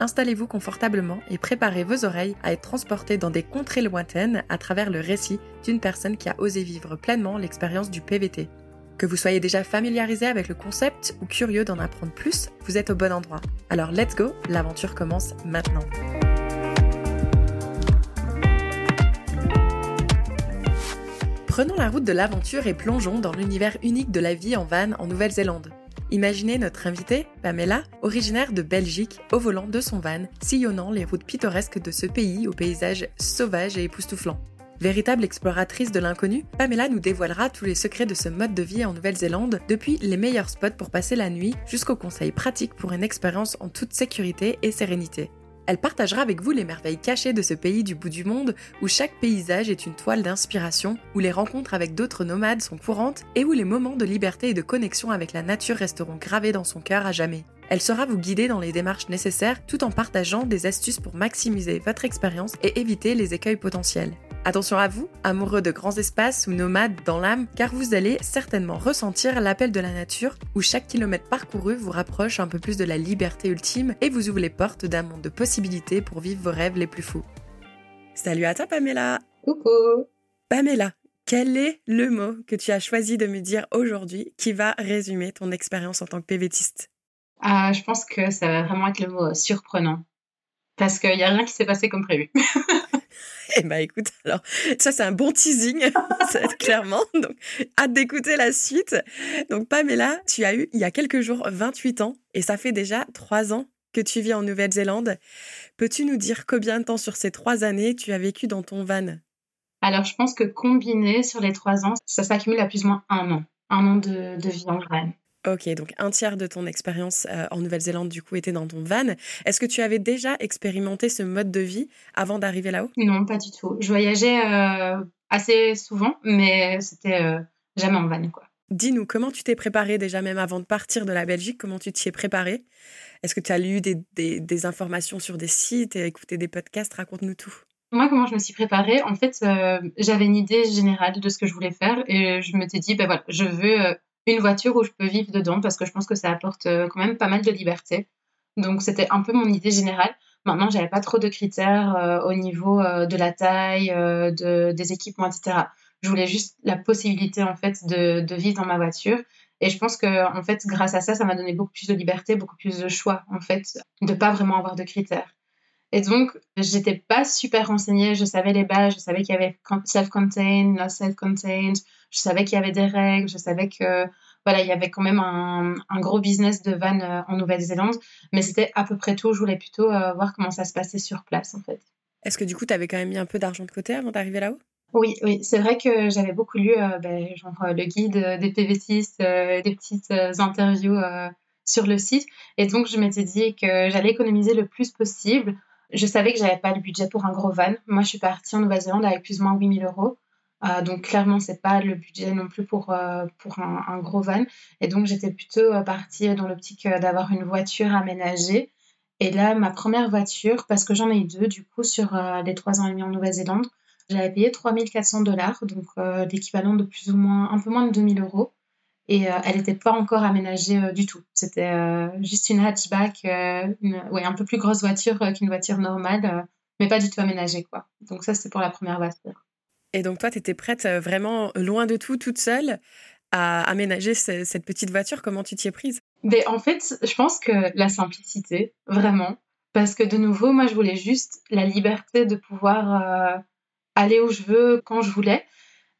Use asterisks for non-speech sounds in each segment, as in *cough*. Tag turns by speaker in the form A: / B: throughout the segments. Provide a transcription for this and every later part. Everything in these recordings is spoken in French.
A: installez-vous confortablement et préparez vos oreilles à être transportées dans des contrées lointaines à travers le récit d'une personne qui a osé vivre pleinement l'expérience du PVT. Que vous soyez déjà familiarisé avec le concept ou curieux d'en apprendre plus, vous êtes au bon endroit. Alors let's go, l'aventure commence maintenant. Prenons la route de l'aventure et plongeons dans l'univers unique de la vie en van en Nouvelle-Zélande. Imaginez notre invitée, Pamela, originaire de Belgique, au volant de son van, sillonnant les routes pittoresques de ce pays aux paysages sauvages et époustouflants. Véritable exploratrice de l'inconnu, Pamela nous dévoilera tous les secrets de ce mode de vie en Nouvelle-Zélande, depuis les meilleurs spots pour passer la nuit jusqu'aux conseils pratiques pour une expérience en toute sécurité et sérénité. Elle partagera avec vous les merveilles cachées de ce pays du bout du monde où chaque paysage est une toile d'inspiration, où les rencontres avec d'autres nomades sont courantes et où les moments de liberté et de connexion avec la nature resteront gravés dans son cœur à jamais. Elle saura vous guider dans les démarches nécessaires tout en partageant des astuces pour maximiser votre expérience et éviter les écueils potentiels. Attention à vous, amoureux de grands espaces ou nomades dans l'âme, car vous allez certainement ressentir l'appel de la nature où chaque kilomètre parcouru vous rapproche un peu plus de la liberté ultime et vous ouvre les portes d'un monde de possibilités pour vivre vos rêves les plus fous. Salut à toi Pamela
B: Coucou
A: Pamela, quel est le mot que tu as choisi de me dire aujourd'hui qui va résumer ton expérience en tant que PVTiste
B: ah, Je pense que ça va vraiment être le mot surprenant. Parce qu'il n'y a rien qui s'est passé comme prévu. *laughs*
A: Eh ben écoute, alors ça c'est un bon teasing, *laughs* clairement. Donc hâte d'écouter la suite. Donc Pamela, tu as eu il y a quelques jours 28 ans et ça fait déjà trois ans que tu vis en Nouvelle-Zélande. Peux-tu nous dire combien de temps sur ces trois années tu as vécu dans ton van?
B: Alors je pense que combiné sur les trois ans, ça s'accumule à plus ou moins un an. Un an de, de vie en van.
A: Ok, donc un tiers de ton expérience euh, en Nouvelle-Zélande, du coup, était dans ton van. Est-ce que tu avais déjà expérimenté ce mode de vie avant d'arriver là-haut?
B: Non, pas du tout. Je voyageais euh, assez souvent, mais c'était euh, jamais en van, quoi.
A: Dis-nous, comment tu t'es préparé déjà, même avant de partir de la Belgique Comment tu t'y es préparé Est-ce que tu as lu des, des, informations sur des sites et écouté des podcasts? Raconte-nous tout.
B: Moi, comment je me suis préparée? En fait, j'avais une idée générale de ce que je voulais faire et je m'étais dit, ben voilà, je veux une voiture où je peux vivre dedans parce que je pense que ça apporte euh, quand même pas mal de liberté. Donc c'était un peu mon idée générale. Maintenant, j'avais pas trop de critères euh, au niveau euh, de la taille, de, des équipements, etc. Je voulais juste la possibilité en fait de, de vivre dans ma voiture. Et je pense que en fait, grâce à ça, ça m'a donné beaucoup plus de liberté, beaucoup plus de choix en fait, de pas vraiment avoir de critères. Et donc, j'étais pas super renseignée. Je savais les bases, je savais qu'il y avait self-contained, not self-contained. Je savais qu'il y avait des règles, je savais que voilà, il y avait quand même un, gros business de van euh, en Nouvelle-Zélande, mais c'était à peu près tout. Je voulais plutôt euh, voir comment ça se passait sur place en fait.
A: Est-ce que du coup, tu avais quand même mis un peu d'argent de côté avant d'arriver là-haut?
B: Oui, oui, c'est vrai que j'avais beaucoup lu euh, ben, genre, le guide des PVTistes, des petites interviews sur le site. Et donc, je m'étais dit que j'allais économiser le plus possible je savais que j'avais pas le budget pour un gros van. Moi, je suis partie en Nouvelle-Zélande avec plus ou moins 8000 euros. Euh, donc clairement, c'est pas le budget non plus pour, euh, pour un, gros van. Et donc j'étais plutôt euh, partie dans l'optique d'avoir une voiture aménagée. Et là, ma première voiture, parce que j'en ai eu deux du coup sur les trois ans et demi en Nouvelle-Zélande, j'avais payé 3400 dollars, donc l'équivalent de plus ou moins un peu moins de 2000 euros et euh, elle n'était pas encore aménagée euh, du tout. C'était euh, juste une hatchback, une, ouais, un peu plus grosse voiture qu'une voiture normale, mais pas du tout aménagée. Quoi. Donc ça, c'est pour la première voiture.
A: Et donc toi, tu étais prête vraiment loin de tout, toute seule, à aménager cette petite voiture? Comment tu t'y es prise?
B: Mais En fait, je pense que la simplicité, vraiment. Parce que de nouveau, moi, je voulais juste la liberté de pouvoir aller où je veux, quand je voulais.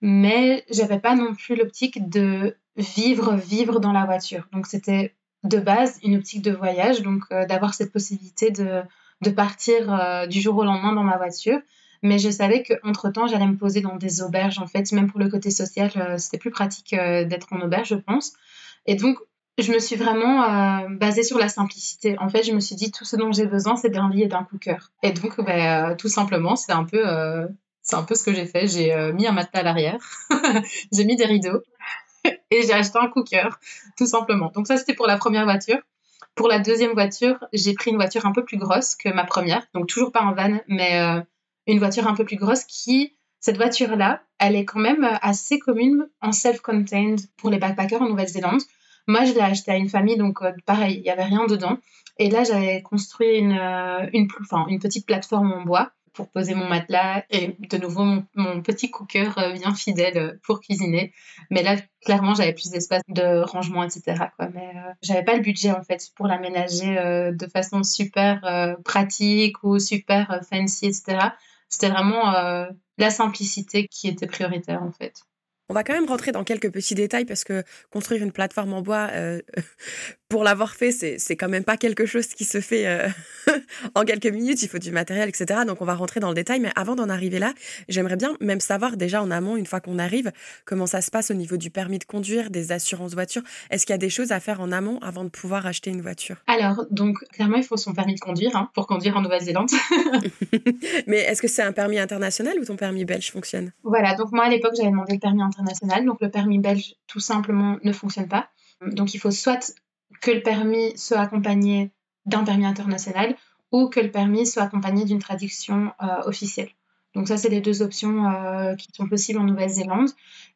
B: Mais j'avais pas non plus l'optique de vivre, vivre dans la voiture. Donc c'était de base une optique de voyage, donc euh, d'avoir cette possibilité de, de partir euh, du jour au lendemain dans ma voiture. Mais je savais qu'entre-temps, j'allais me poser dans des auberges, en fait. Même pour le côté social, euh, c'était plus pratique d'être en auberge, je pense. Et donc, je me suis vraiment basée sur la simplicité. En fait, je me suis dit tout ce dont j'ai besoin, c'est d'un lit et d'un cooker. Et donc, euh, tout simplement, c'est un peu, c'est un peu ce que j'ai fait. J'ai mis un matelas à l'arrière, *laughs* j'ai mis des rideaux et j'ai acheté un cooker, tout simplement. Donc ça, c'était pour la première voiture. Pour la deuxième voiture, j'ai pris une voiture un peu plus grosse que ma première, donc toujours pas en van, mais une voiture un peu plus grosse qui cette voiture-là, elle est quand même assez commune en self-contained pour les backpackers en Nouvelle-Zélande. Moi, je l'ai acheté à une famille, donc euh, pareil, il n'y avait rien dedans. Et là, j'avais construit une, euh, une, une petite plateforme en bois pour poser mon matelas et de nouveau mon, petit cooker euh, bien fidèle pour cuisiner. Mais là, clairement, j'avais plus d'espace de rangement, etc. Quoi. Mais j'avais pas le budget en fait pour l'aménager de façon super pratique ou super fancy, etc. C'était vraiment la simplicité qui était prioritaire en fait.
A: On va quand même rentrer dans quelques petits détails parce que construire une plateforme en bois, euh, pour l'avoir fait, c'est quand même pas quelque chose qui se fait euh, *laughs* en quelques minutes. Il faut du matériel, etc. Donc on va rentrer dans le détail. Mais avant d'en arriver là, j'aimerais bien même savoir déjà en amont, une fois qu'on arrive, comment ça se passe au niveau du permis de conduire, des assurances voitures. Est-ce qu'il y a des choses à faire en amont avant de pouvoir acheter une voiture?
B: Alors, donc clairement, il faut son permis de conduire hein, pour conduire en Nouvelle-Zélande. *laughs* *laughs*
A: mais est-ce que c'est un permis international ou ton permis belge fonctionne?
B: Voilà, donc moi à l'époque, j'avais demandé le permis international international. Donc le permis belge, tout simplement, ne fonctionne pas. Donc il faut soit que le permis soit accompagné d'un permis international ou que le permis soit accompagné d'une traduction euh, officielle. Donc ça, c'est les deux options euh, qui sont possibles en Nouvelle-Zélande.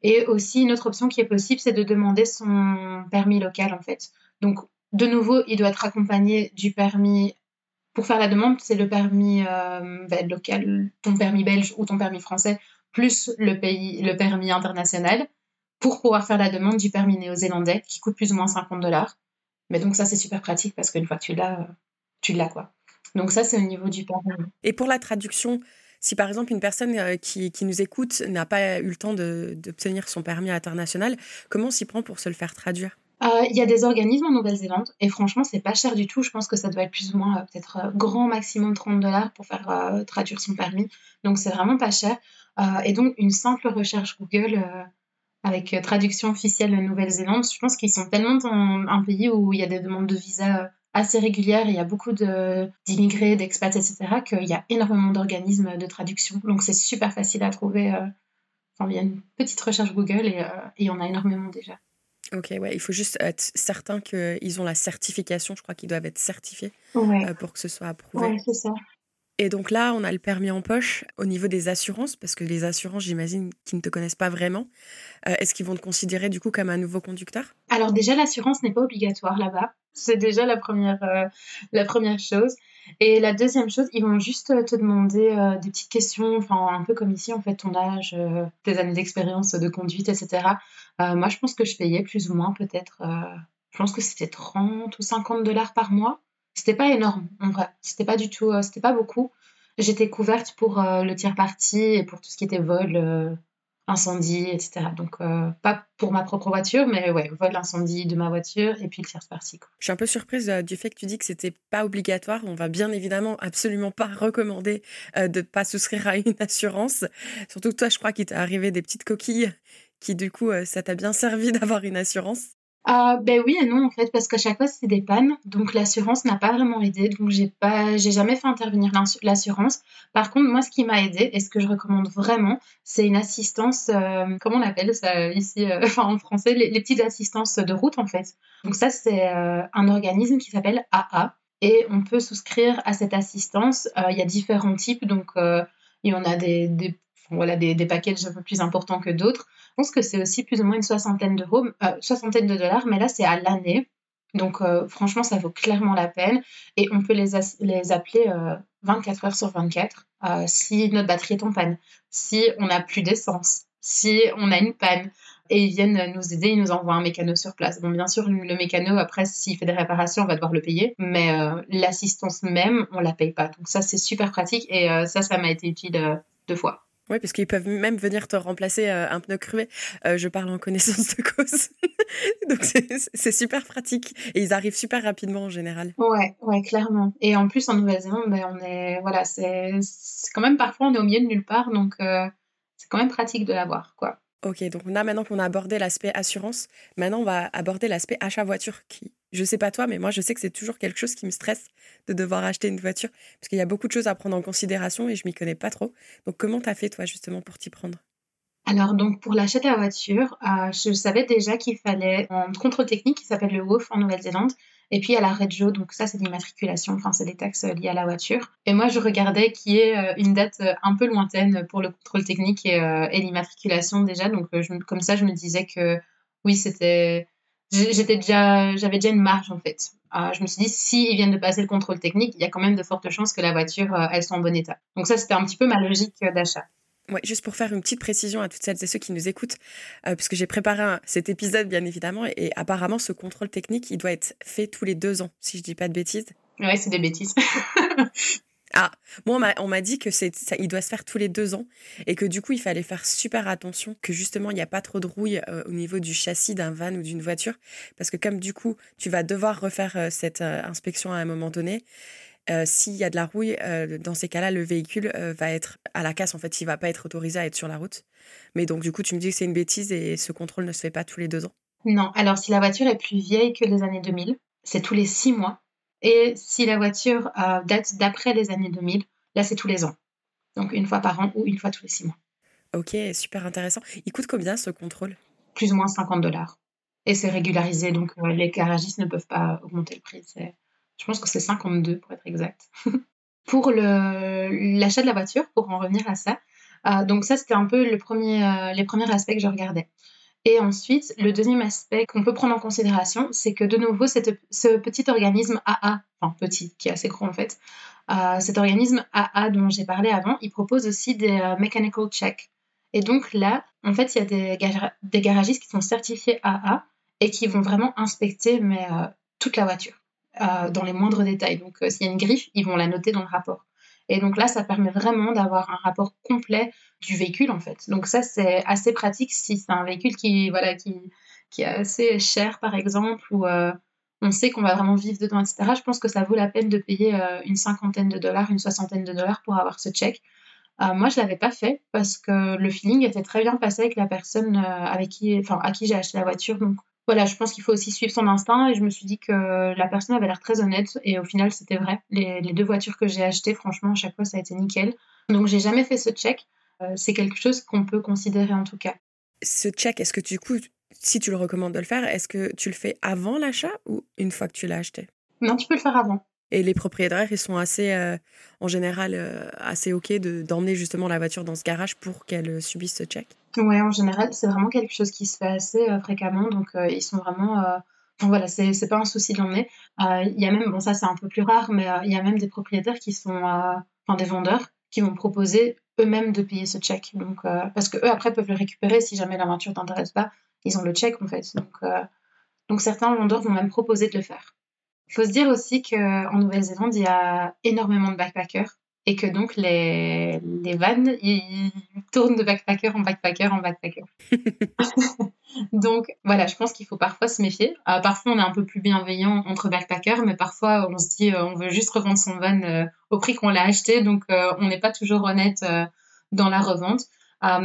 B: Et aussi, une autre option qui est possible, c'est de demander son permis local, en fait. Donc, de nouveau, il doit être accompagné du permis. Pour faire la demande, c'est le permis euh, ben, local, ton permis belge ou ton permis français plus le, le permis international pour pouvoir faire la demande du permis néo-zélandais qui coûte plus ou moins 50 dollars. Mais donc ça, c'est super pratique parce qu'une fois que tu l'as, tu l'as quoi. Donc ça, c'est au niveau du permis.
A: Et pour la traduction, si par exemple une personne euh, qui, qui nous écoute n'a pas eu le temps d'obtenir son permis international, comment on s'y prend pour se le faire traduire?
B: Euh, il y a des organismes en Nouvelle-Zélande et franchement, c'est pas cher du tout. Je pense que ça doit être plus ou moins euh, peut-être grand maximum 30 dollars pour faire traduire son permis. Donc c'est vraiment pas cher. Euh, et donc, une simple recherche Google euh, avec euh, traduction officielle Nouvelle-Zélande, je pense qu'ils sont tellement dans un pays où il y a des demandes de visa assez régulières, il y a beaucoup d'immigrés, d'expats, etc., qu'il y a énormément d'organismes de traduction. Donc, c'est super facile à trouver. Enfin, il y a une petite recherche Google et, il y en a énormément déjà.
A: Ok, ouais, il faut juste être certain qu'ils ont la certification. Je crois qu'ils doivent être certifiés pour que ce soit approuvé.
B: Oui, c'est ça.
A: Et donc là, on a le permis en poche au niveau des assurances, parce que les assurances, j'imagine, qui ne te connaissent pas vraiment, euh, est-ce qu'ils vont te considérer du coup comme un nouveau conducteur?
B: Alors déjà, l'assurance n'est pas obligatoire là-bas. C'est déjà la première, euh, la première chose. Et la deuxième chose, ils vont juste te demander euh, des petites questions, enfin un peu comme ici, en fait, ton âge, tes années d'expérience de conduite, etc. moi, je pense que je payais plus ou moins peut-être, je pense que c'était 30 ou 50 dollars par mois. C'était pas énorme, en vrai. C'était pas du tout, euh, c'était pas beaucoup. J'étais couverte pour euh, le tiers parti et pour tout ce qui était vol, euh, incendie, etc. Donc, pas pour ma propre voiture, mais ouais, vol, incendie de ma voiture et puis le tiers parti.
A: Je suis un peu surprise du fait que tu dis que c'était pas obligatoire. On va bien évidemment absolument pas recommander de pas souscrire à une *laughs* assurance. Surtout que toi, je crois qu'il t'est arrivé des petites coquilles qui, du coup, ça t'a bien servi *laughs* d'avoir une assurance.
B: Ah, ben oui et non en fait parce qu'à chaque fois c'est des pannes donc l'assurance n'a pas vraiment aidé donc j'ai pas jamais fait intervenir l'assurance. Par contre moi ce qui m'a aidé et ce que je recommande vraiment c'est une assistance euh, comment on appelle ça ici euh, *laughs* enfin en français les, petites assistances de route en fait. Donc ça c'est euh, un organisme qui s'appelle AA et on peut souscrire à cette assistance. Il y a différents types donc il y en a des, des voilà, des, des packages un peu plus importants que d'autres. Je pense que c'est aussi plus ou moins une soixantaine euh, soixantaine de dollars, mais là c'est à l'année. Donc euh, franchement, ça vaut clairement la peine. Et on peut les, les appeler 24 euh, heures sur 24 si notre batterie est en panne, si on n'a plus d'essence, si on a une panne. Et ils viennent nous aider, ils nous envoient un mécano sur place. Bon, bien sûr, le mécano, après, s'il fait des réparations, on va devoir le payer. Mais l'assistance même, on la paye pas. Donc ça, c'est super pratique. Et ça, ça m'a été utile deux fois.
A: Oui, parce qu'ils peuvent même venir te remplacer euh, un pneu crevé. Euh, je parle en connaissance de cause. *laughs* Donc c'est super pratique et ils arrivent super rapidement en général.
B: Ouais, ouais, clairement. Et en plus en Nouvelle-Zélande, ben, on est voilà, c'est quand même parfois on est au milieu de nulle part, donc euh, c'est quand même pratique de l'avoir, quoi.
A: Ok, donc là, maintenant qu'on a abordé l'aspect assurance, maintenant on va aborder l'aspect achat voiture qui, je sais pas toi, mais moi je sais que c'est toujours quelque chose qui me stresse de devoir acheter une voiture parce qu'il y a beaucoup de choses à prendre en considération et je m'y connais pas trop. Donc comment t'as fait toi justement pour t'y prendre?
B: Alors, donc, pour l'achat de la voiture, euh, je savais déjà qu'il fallait un contrôle technique qui s'appelle le WOF en Nouvelle-Zélande. Et puis, a la Regio, donc ça, c'est l'immatriculation, enfin, c'est des taxes euh, liées à la voiture. Et moi, je regardais qui est euh, une date un peu lointaine pour le contrôle technique et, l'immatriculation déjà. Donc, comme ça, je me disais que oui, c'était. J'étais déjà, j'avais déjà une marge en fait. je me suis dit, si ils viennent de passer le contrôle technique, il y a quand même de fortes chances que la voiture, elle soit en bon état. Donc ça, c'était un petit peu ma logique d'achat.
A: Ouais, juste pour faire une petite précision à toutes celles et ceux qui nous écoutent, euh, puisque j'ai préparé cet épisode bien évidemment, et, apparemment ce contrôle technique, il doit être fait tous les deux ans, si je dis pas de bêtises.
B: Ouais, c'est des bêtises. *laughs*
A: ah, moi on m'a dit que c'est ça, il doit se faire tous les deux ans et que du coup il fallait faire super attention, que justement il n'y a pas trop de rouille euh, au niveau du châssis d'un van ou d'une voiture, parce que comme du coup tu vas devoir refaire euh, cette inspection à un moment donné euh, s'il y a de la rouille, euh, dans ces cas-là, le véhicule euh, va être à la casse. En fait, il va pas être autorisé à être sur la route. Mais donc, du coup, tu me dis que c'est une bêtise et ce contrôle ne se fait pas tous les deux ans.
B: Non. Alors, si la voiture est plus vieille que les années 2000, c'est tous les six mois. Et si la voiture date d'après les années 2000, là, c'est tous les ans. Donc, une fois par an ou une fois tous les six mois.
A: Ok, super intéressant. Il coûte combien ce contrôle?
B: Plus ou moins 50 dollars. Et c'est régularisé, donc les garagistes ne peuvent pas augmenter le prix. Je pense que c'est 52 pour être exact. *laughs* pour l'achat de la voiture, pour en revenir à ça, euh, donc ça c'était un peu le premier, euh, les premiers aspects que je regardais. Et ensuite, le deuxième aspect qu'on peut prendre en considération, c'est que de nouveau, cette, ce petit organisme AA, enfin petit, qui est assez gros en fait, euh, cet organisme AA dont j'ai parlé avant, il propose aussi des mechanical checks. Et donc là, en fait, il y a des, des, garagistes qui sont certifiés AA et qui vont vraiment inspecter mais, toute la voiture. Euh, dans les moindres détails. Donc, euh, s'il y a une griffe, ils vont la noter dans le rapport. Et donc là, ça permet vraiment d'avoir un rapport complet du véhicule, en fait. Donc ça, c'est assez pratique si c'est un véhicule qui, voilà, qui, qui est assez cher, par exemple, ou euh, on sait qu'on va vraiment vivre dedans, etc. Je pense que ça vaut la peine de payer une cinquantaine de dollars, une soixantaine de dollars pour avoir ce check. moi, je l'avais pas fait parce que le feeling était très bien passé avec la personne avec qui, à qui j'ai acheté la voiture. Voilà, je pense qu'il faut aussi suivre son instinct et je me suis dit que la personne avait l'air très honnête et au final c'était vrai. Les, deux voitures que j'ai achetées, franchement, à chaque fois ça a été nickel. Donc j'ai jamais fait ce check. Euh, c'est quelque chose qu'on peut considérer en tout cas.
A: Ce check, est-ce que du coup, si tu le recommandes de le faire, est-ce que tu le fais avant l'achat ou une fois que tu l'as acheté?
B: Non, tu peux le faire avant.
A: Et les propriétaires, ils sont assez, euh, en général, euh, assez OK d'emmener justement la voiture dans ce garage pour qu'elle euh, subisse ce check
B: Oui, en général, c'est vraiment quelque chose qui se fait assez fréquemment. Donc, ils sont vraiment. Enfin, voilà, c'est pas un souci de l'emmener. Il y a même, bon, ça c'est un peu plus rare, mais il y a même des propriétaires qui sont. Enfin, des vendeurs qui vont proposer eux-mêmes de payer ce check. Donc, parce que eux, après, peuvent le récupérer si jamais la voiture t'intéresse pas. Ils ont le check, en fait. Donc, certains vendeurs vont même proposer de le faire. Il faut se dire aussi qu'en Nouvelle-Zélande, il y a énormément de backpackers et que donc les, les vannes, ils tournent de backpacker en backpacker en backpacker. *laughs* donc voilà, je pense qu'il faut parfois se méfier. Euh, parfois, on est un peu plus bienveillant entre backpackers, mais parfois, on se dit, euh, on veut juste revendre son van euh, au prix qu'on l'a acheté, donc on n'est pas toujours honnête dans la revente.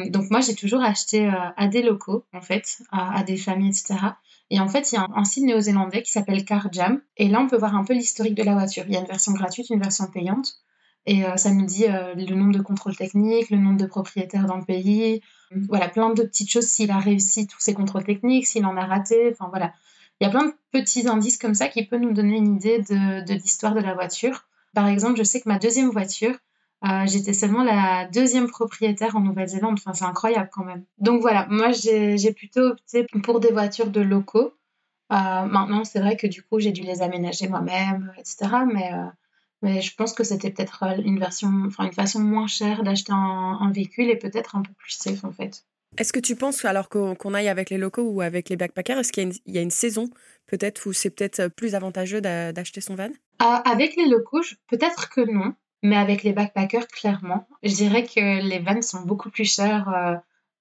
B: donc moi, j'ai toujours acheté à des locaux, en fait, à, à des familles, etc. Et en fait, il y a un, site néo-zélandais qui s'appelle CarJam. Et là, on peut voir un peu l'historique de la voiture. Il y a une version gratuite, une version payante. Et euh, ça nous dit euh, le nombre de contrôles techniques, le nombre de propriétaires dans le pays, voilà, plein de petites choses, s'il a réussi tous ses contrôles techniques, s'il en a raté, enfin voilà. Il y a plein de petits indices comme ça qui peuvent nous donner une idée de, de l'histoire de la voiture. Par exemple, je sais que ma deuxième voiture, euh, j'étais seulement la deuxième propriétaire en Nouvelle-Zélande. Enfin, c'est incroyable quand même. Donc voilà, moi j'ai plutôt opté pour des voitures de locaux. Euh, maintenant, c'est vrai que du coup, j'ai dû les aménager moi-même, etc. Mais, euh, mais je pense que c'était peut-être une version, enfin une façon moins chère d'acheter un, véhicule et peut-être un peu plus safe en fait.
A: Est-ce que tu penses, alors qu'on aille avec les locaux ou avec les backpackers, est-ce qu'il y, y, a une saison peut-être où c'est peut-être plus avantageux d'acheter son van?
B: Avec les locaux, peut-être que non. Mais avec les backpackers, clairement, je dirais que les vannes sont beaucoup plus chères euh,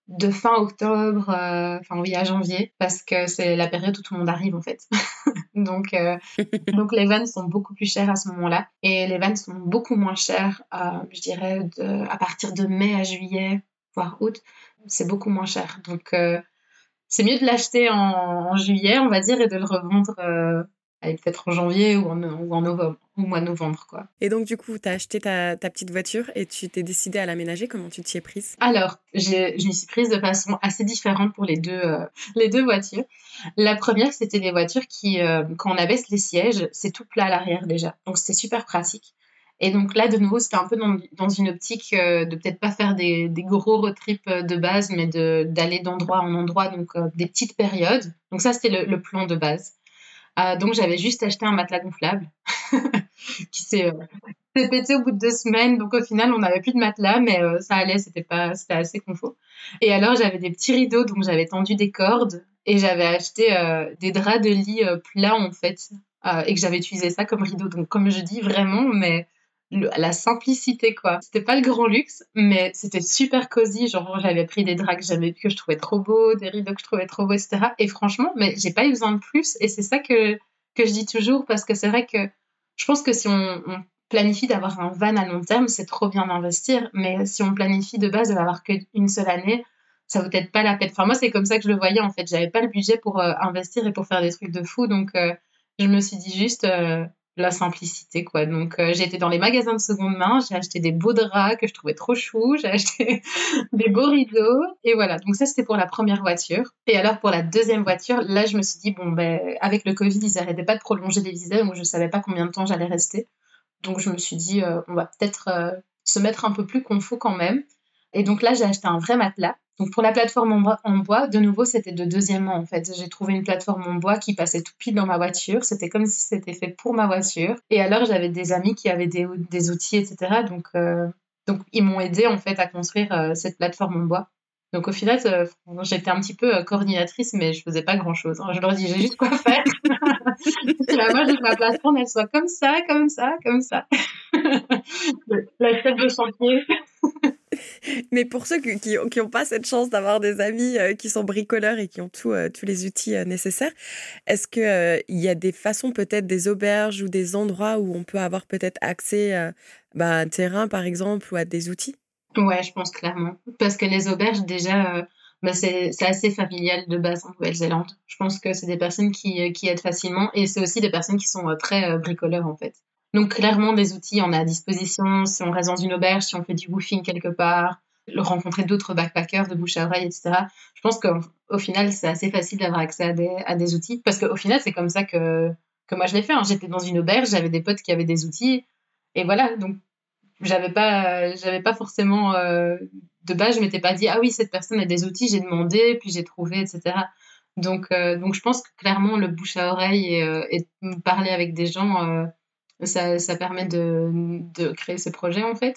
B: de fin octobre, euh, enfin oui, à janvier, parce que c'est la période où tout le monde arrive en fait. *laughs* donc, euh, *laughs* donc les vannes sont beaucoup plus chères à ce moment-là. Et les vannes sont beaucoup moins chères, je dirais, de, à partir de mai à juillet, voire août, c'est beaucoup moins cher. Donc, c'est mieux de l'acheter en, juillet, on va dire, et de le revendre euh, peut-être en janvier ou en, ou en novembre, au mois de novembre. Quoi.
A: Et donc, du coup, tu as acheté ta, ta, petite voiture et tu t'es décidé à l'aménager. Comment tu t'y es prise?
B: Alors, je m'y suis prise de façon assez différente pour les deux, euh, les deux voitures. La première, c'était des voitures qui, quand on abaisse les sièges, c'est tout plat à l'arrière déjà. Donc, c'était super pratique. Et donc là, de nouveau, c'était un peu dans, une optique euh, de peut-être pas faire des, gros road trips euh, de base, mais d'aller d'endroit en endroit, donc euh, des petites périodes. Donc ça, c'était le, plan de base. Donc j'avais juste acheté un matelas gonflable *laughs* qui s'est pété au bout de deux semaines. Donc au final, on n'avait plus de matelas, mais ça allait, c'était pas, c'était assez confort. Et alors j'avais des petits rideaux, donc j'avais tendu des cordes et j'avais acheté des draps de lit plats en fait, et que j'avais utilisé ça comme rideau. Donc comme je dis vraiment, mais la simplicité quoi. C'était pas le grand luxe, mais c'était super cosy. Genre j'avais pris des draps que j'avais que je trouvais trop beaux, des rideaux que je trouvais trop beaux, etc. Et franchement, mais j'ai pas eu besoin de plus. Et c'est ça que que je dis toujours parce que c'est vrai que je pense que si on, planifie d'avoir un van à long terme, c'est trop bien d'investir. Mais si on planifie de base de qu'une seule année, ça vaut peut-être pas la peine. Enfin moi c'est comme ça que je le voyais en fait. J'avais pas le budget pour euh, investir et pour faire des trucs de fou, donc euh, je me suis dit juste euh, la simplicité quoi. Donc euh, été dans les magasins de seconde main, j'ai acheté des beaux draps que je trouvais trop chou, j'ai acheté *laughs* des beaux rideaux et voilà. Donc ça c'était pour la première voiture. Et alors pour la deuxième voiture, là je me suis dit bon ben avec le Covid ils arrêtaient pas de prolonger les visas, donc je savais pas combien de temps j'allais rester. Donc je me suis dit euh, on va peut-être euh, se mettre un peu plus confort quand même. Et donc là j'ai acheté un vrai matelas donc pour la plateforme en bois, de nouveau, c'était de deuxièmement en fait. J'ai trouvé une plateforme en bois qui passait tout pile dans ma voiture. C'était comme si c'était fait pour ma voiture. Et alors j'avais des amis qui avaient des, outils, etc. Donc, euh, donc ils m'ont aidé en fait à construire euh, cette plateforme en bois. Donc au final, euh, j'étais un petit peu coordinatrice, mais je faisais pas grand chose. Hein. Je leur dis j'ai juste quoi faire. *laughs* moi, je veux que ma plateforme elle soit comme ça, comme ça, comme ça. *laughs* la chef de chantier.
A: Mais pour ceux qui n'ont pas cette chance d'avoir des amis euh, qui sont bricoleurs et qui ont euh, tous les outils euh, nécessaires, est-ce qu'il il y a des façons, peut-être des auberges ou des endroits où on peut avoir peut-être accès bah, à un terrain, par exemple, ou à des outils?
B: Ouais, je pense clairement. Parce que les auberges, déjà, bah, c'est assez familial de base en Nouvelle-Zélande. Je pense que c'est des personnes qui aident facilement et c'est aussi des personnes qui sont très bricoleurs, en fait. Donc clairement, des outils, on a à disposition. Si on reste dans une auberge, si on fait du woofing quelque part, rencontrer d'autres backpackers de bouche à oreille, etc. Je pense qu'au final, c'est assez facile d'avoir accès à des, outils. Parce qu'au final, c'est comme ça que, que moi je l'ai fait. Hein. J'étais dans une auberge, j'avais des potes qui avaient des outils. Et voilà, donc j'avais pas, j'avais pas forcément... Euh, de base, je m'étais pas dit, ah oui, cette personne a des outils, j'ai demandé, puis j'ai trouvé, etc. Donc, euh, donc je pense que clairement, le bouche à oreille et, euh, et parler avec des gens ça, ça permet de, de, créer ce projet en fait.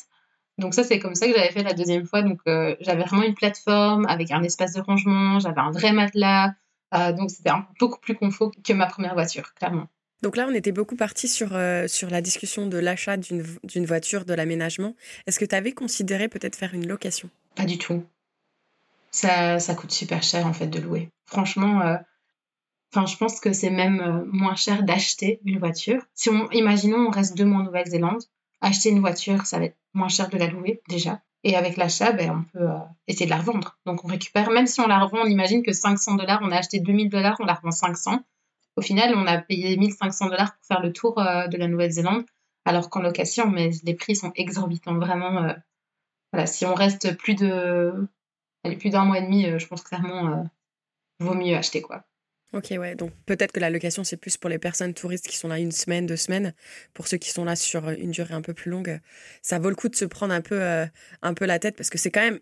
B: Donc ça, c'est comme ça que j'avais fait la deuxième fois. Donc euh, j'avais vraiment une plateforme avec un espace de rangement, j'avais un vrai matelas. Euh, donc c'était beaucoup plus confort que ma première voiture, clairement.
A: Donc là, on était beaucoup parti sur, euh, sur la discussion de l'achat d'une voiture, de l'aménagement. Est-ce que tu avais considéré peut-être faire une location?
B: Pas du tout. Ça, ça coûte super cher en fait de louer. Franchement, Enfin, je pense que c'est même euh, moins cher d'acheter une voiture. Si on, imaginons, on reste deux mois en Nouvelle-Zélande, acheter une voiture, ça va être moins cher de la louer déjà. Et avec l'achat, ben, on peut euh, essayer de la revendre. Donc on récupère, même si on la revend, on imagine que 500 dollars, on a acheté 2000 dollars, on la revend 500. Au final, on a payé 1500 dollars pour faire le tour euh, de la Nouvelle-Zélande, alors qu'en location, mais les prix sont exorbitants. Vraiment, voilà, si on reste plus de, plus d'un mois et demi, je pense clairement, vaut mieux acheter quoi.
A: Ok, ouais. Donc peut-être que la location, c'est plus pour les personnes touristes qui sont là une semaine, deux semaines. Pour ceux qui sont là sur une durée un peu plus longue, ça vaut le coup de se prendre un peu, euh, un peu la tête parce que c'est quand même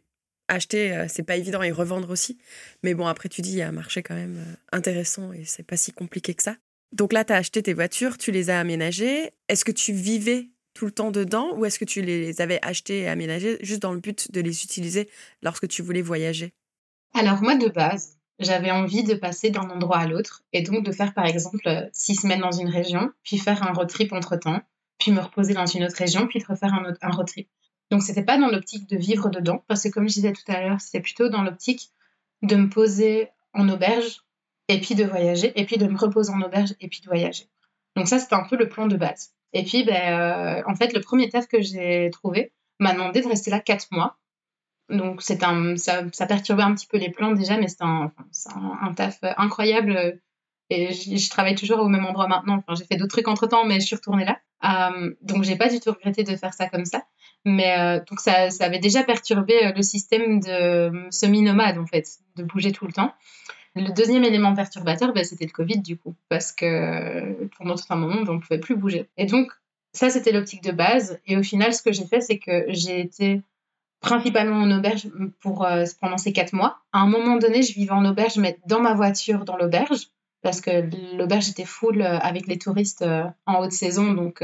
A: acheter, euh, c'est pas évident et revendre aussi. Mais bon, après, tu dis, il y a un marché quand même euh, intéressant et c'est pas si compliqué que ça. Donc là, tu as acheté tes voitures, tu les as aménagées. Est-ce que tu vivais tout le temps dedans ou est-ce que tu les avais achetées et aménagées juste dans le but de les utiliser lorsque tu voulais voyager?
B: Alors moi, de base, j'avais envie de passer d'un endroit à l'autre et donc de faire par exemple euh, six semaines dans une région, puis faire un road trip entre temps, puis me reposer dans une autre région, puis refaire un, autre, un road trip. Donc c'était pas dans l'optique de vivre dedans, parce que comme je disais tout à l'heure, c'était plutôt dans l'optique de me poser en auberge et puis de voyager, et puis de me reposer en auberge et puis de voyager. Donc ça c'était un peu le plan de base. Et puis ben, euh, en fait le premier taf que j'ai trouvé m'a demandé de rester là quatre mois Donc c'est un, ça, ça, perturbait un petit peu les plans déjà, mais c'est un, un, taf incroyable. Et je, travaille toujours au même endroit maintenant. J'ai fait d'autres trucs entre temps, mais je suis retournée là. Euh, donc j'ai pas du tout regretté de faire ça comme ça. Mais euh, donc ça, ça, avait déjà perturbé le système de semi-nomade en fait, de bouger tout le temps. Le deuxième élément perturbateur, bah, c'était le Covid du coup, parce que pendant tout un moment, on ne pouvait plus bouger. Et donc ça, c'était l'optique de base. Et au final, ce que j'ai fait, c'est que j'ai été principalement en auberge pour, euh, pendant ces quatre mois. À un moment donné, je vivais en auberge, mais dans ma voiture, dans l'auberge, parce que l'auberge était full euh, avec les touristes euh, en haute saison. Donc,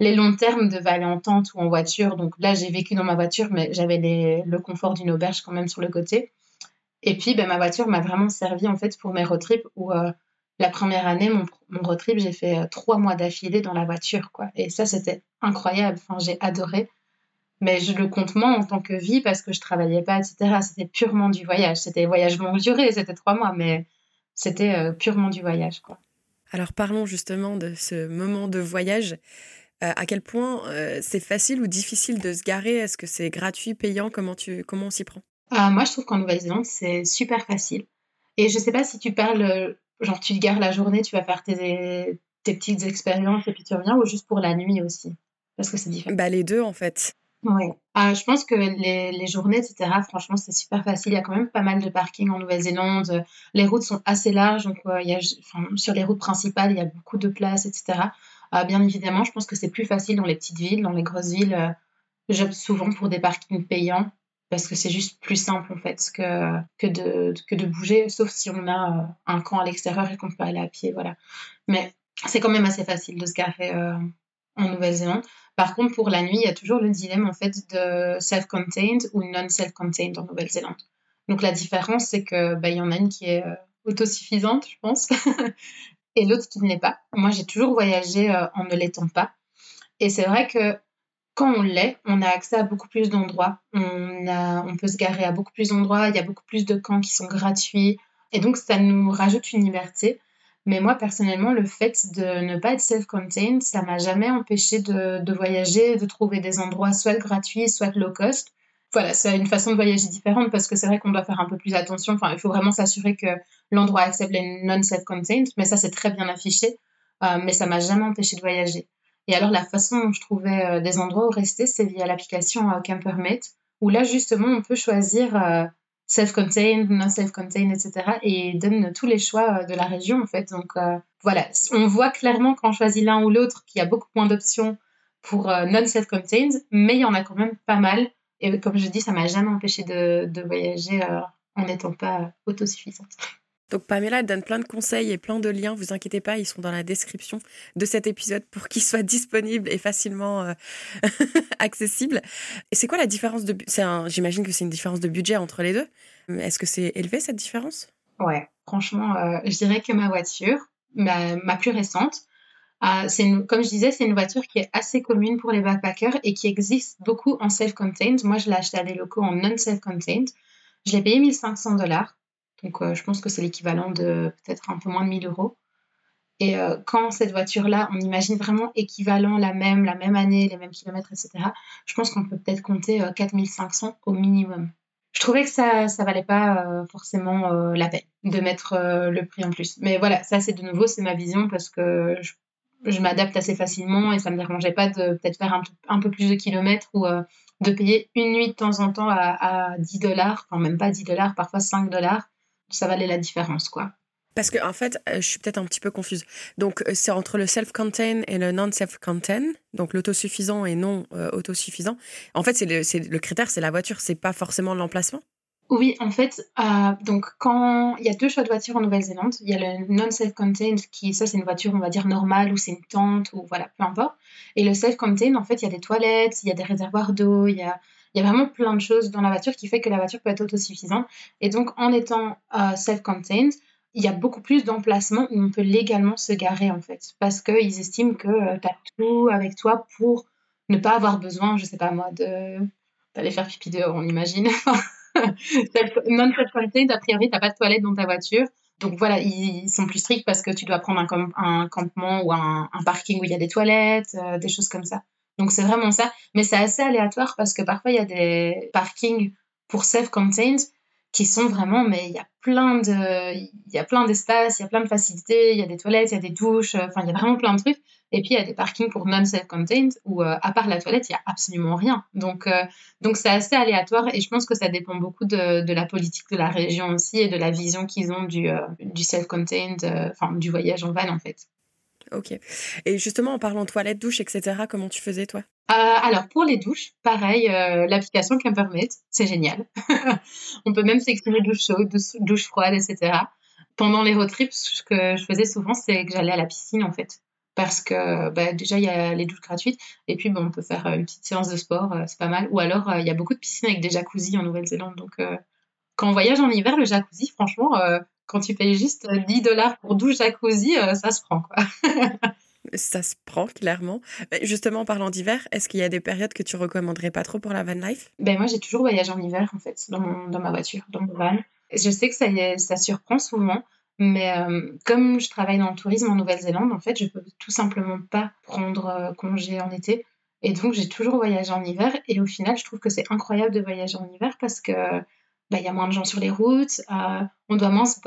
B: les longs termes devaient aller en tente ou en voiture. Donc là, j'ai vécu dans ma voiture, mais j'avais le confort d'une auberge quand même sur le côté. Et puis, ben, ma voiture m'a vraiment servi en fait pour mes road trips où la première année, mon, mon road trip, j'ai fait trois mois d'affilée dans la voiture. quoi. Et ça, c'était incroyable. Enfin, j'ai adoré mais je le compte moins en tant que vie parce que je travaillais pas, etc. C'était purement du voyage. C'était voyage longue durée, c'était trois mois, mais c'était euh, purement du voyage, quoi.
A: Alors parlons justement de ce moment de voyage. Euh, à quel point euh, c'est facile ou difficile de se garer? Est-ce que c'est gratuit, payant? Comment, tu, comment on s'y prend?
B: Moi, je trouve qu'en Nouvelle-Zélande, c'est super facile. Et je sais pas si tu parles, genre tu te gares la journée, tu vas faire tes, tes petites expériences et puis tu reviens, ou juste pour la nuit aussi? Parce que c'est différent.
A: Bah, les deux, en fait.
B: Oui, ah, je pense que les, les journées, etc., franchement, c'est super facile. Il y a quand même pas mal de parking en Nouvelle-Zélande. Les routes sont assez larges, donc il y a, sur les routes principales, il y a beaucoup de places, etc. Ah, bien évidemment, je pense que c'est plus facile dans les petites villes, dans les grosses villes. Euh, J'opte souvent pour des parkings payants parce que c'est juste plus simple en fait que, que, de, que de bouger, sauf si on a euh, un camp à l'extérieur et qu'on peut aller à pied, voilà. Mais c'est quand même assez facile de se garer euh, en Nouvelle-Zélande. Par contre, pour la nuit, il y a toujours le dilemme en fait de self-contained ou non self-contained en Nouvelle-Zélande. Donc la différence, c'est que bah, y en a une qui est euh, autosuffisante, je pense, *laughs* et l'autre qui ne l'est pas. Moi, j'ai toujours voyagé euh, en ne l'étant pas. Et c'est vrai que quand on l'est, on a accès à beaucoup plus d'endroits. On, on peut se garer à beaucoup plus d'endroits. Il y a beaucoup plus de camps qui sont gratuits. Et donc, ça nous rajoute une liberté. Mais moi, personnellement, le fait de ne pas être self-contained, ça m'a jamais empêché de, de, voyager, de trouver des endroits soit gratuits, soit low cost. Voilà, c'est une façon de voyager différente parce que c'est vrai qu'on doit faire un peu plus attention. Enfin, il faut vraiment s'assurer que l'endroit accepte les non self-contained, mais ça, c'est très bien affiché. Euh, mais ça m'a jamais empêché de voyager. Et alors, la façon dont je trouvais euh, des endroits où rester, c'est via l'application euh, Campermate, où là, justement, on peut choisir self-contained, non self-contained, etc. Et donne tous les choix euh, de la région, en fait. Donc, euh, voilà, on voit clairement quand on choisit l'un ou l'autre qu'il y a beaucoup moins d'options pour euh, non self-contained, mais il y en a quand même pas mal. Et comme je dis, ça m'a jamais empêché de, de voyager en n'étant pas autosuffisante.
A: Donc Pamela donne plein de conseils et plein de liens, vous inquiétez pas, ils sont dans la description de cet épisode pour qu'ils soient disponibles et facilement euh, *laughs* accessibles. Et c'est quoi la différence de j'imagine que c'est une différence de budget entre les deux. Est-ce que c'est élevé cette différence?
B: Ouais, franchement, euh, je dirais que ma voiture, ma, plus récente, euh, comme je disais, c'est une voiture qui est assez commune pour les backpackers et qui existe beaucoup en self-contained. Moi, je l'ai acheté à des locaux en non self-contained. Je l'ai payé 1500 dollars. Donc, euh, je pense que c'est l'équivalent de peut-être un peu moins de 1000 euros. Et euh, quand cette voiture-là, on imagine vraiment équivalent, la même, la même année, les mêmes kilomètres, etc., je pense qu'on peut peut-être compter 4500 euh, au minimum. Je trouvais que ça ne valait pas forcément la peine de mettre le prix en plus. Mais voilà, ça c'est de nouveau, c'est ma vision parce que je, m'adapte assez facilement et ça ne me dérangeait pas de peut-être faire un, peu plus de kilomètres ou de payer une nuit de temps en temps à, à 10 dollars, enfin même pas 10 dollars, parfois 5 dollars ça valait la différence, quoi.
A: Parce que en fait, euh, je suis peut-être un petit peu confuse. Donc, euh, c'est entre le self-contained et le non-self-contained, donc l'autosuffisant et non euh, autosuffisant. En fait, c'est le, le, critère, c'est la voiture, c'est pas forcément l'emplacement.
B: Oui, en fait, donc quand il y a deux choix de voiture en Nouvelle-Zélande, il y a le non-self-contained qui, ça, c'est une voiture, on va dire normale ou c'est une tente ou voilà, peu importe. Et le self-contained, en fait, il y a des toilettes, il y a des réservoirs d'eau, il y a il y a vraiment plein de choses dans la voiture qui fait que la voiture peut être autosuffisante. Et donc, en étant euh, self-contained, il y a beaucoup plus d'emplacements où on peut légalement se garer, en fait. Parce qu'ils estiment que euh, tu as tout avec toi pour ne pas avoir besoin, je sais pas moi, de d'aller faire pipi dehors, on imagine. *laughs* non self-contained, a priori, tu n'as pas de toilette dans ta voiture. Donc voilà, ils sont plus stricts parce que tu dois prendre un, campement ou un, parking où il y a des toilettes, euh, des choses comme ça. Donc c'est vraiment ça. Mais c'est assez aléatoire parce que parfois il y a des parkings pour self-contained qui sont vraiment, mais il y a plein de, il y a plein d'espaces, il y a plein de facilités, il y a des toilettes, il y a des douches, enfin, il y a vraiment plein de trucs. Et puis, il y a des parkings pour non-self-contained où, euh, à part la toilette, il y a absolument rien. Donc, euh, donc c'est assez aléatoire et je pense que ça dépend beaucoup de, de, la politique de la région aussi et de la vision qu'ils ont du, euh, du self-contained, enfin, du voyage en van, en fait.
A: Ok. Et justement, en parlant de toilettes, douches, etc., comment tu faisais, toi?
B: Euh, alors, pour les douches, pareil, euh, l'application Campermate, c'est génial. *laughs* On peut même sélectionner douche chaude, douche, froide, etc. Pendant les road trips, ce que je faisais souvent, c'est que j'allais à la piscine, en fait. Parce que bah, déjà, il y a les douches gratuites. Et puis, on peut faire une petite séance de sport, euh, c'est pas mal. Ou alors, il y a beaucoup de piscines avec des jacuzzis en Nouvelle-Zélande. Donc, quand on voyage en hiver, le jacuzzi, franchement, quand tu payes juste 10 dollars pour 12 jacuzzi, ça se prend, quoi. *laughs*
A: ça se prend clairement. Justement, en parlant d'hiver, est-ce qu'il y a des périodes que tu recommanderais pas trop pour la van life?
B: Ben moi, j'ai toujours voyagé en hiver en fait, dans, ma voiture, dans mon van. Je sais que ça, ça surprend souvent, mais euh, comme je travaille dans le tourisme en Nouvelle-Zélande, en fait, je peux tout simplement pas prendre euh, congé en été. Et donc, j'ai toujours voyagé en hiver. Et au final, je trouve que c'est incroyable de voyager en hiver parce que bah, il y a moins de gens sur les routes, euh, on doit moins se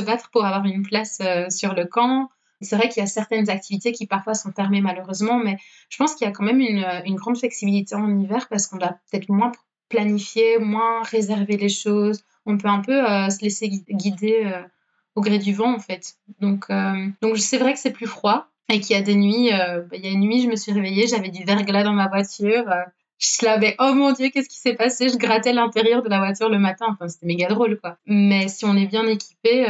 B: battre, pour avoir une place sur le camp. C'est vrai qu'il y a certaines activités qui parfois sont fermées malheureusement, mais je pense qu'il y a quand même une, grande flexibilité en hiver parce qu'on doit peut-être moins planifier, moins réserver les choses. On peut un peu euh, se laisser guider euh, au gré du vent en fait. Donc, euh, donc c'est vrai que c'est plus froid et qu'il y a des nuits. Bah, il y a une nuit, je me suis réveillée, j'avais du verglas dans ma voiture. Je l'avais, oh mon dieu, qu'est-ce qui s'est passé? Je grattais l'intérieur de la voiture le matin. Enfin, c'était méga drôle quoi. Mais si on est bien équipé,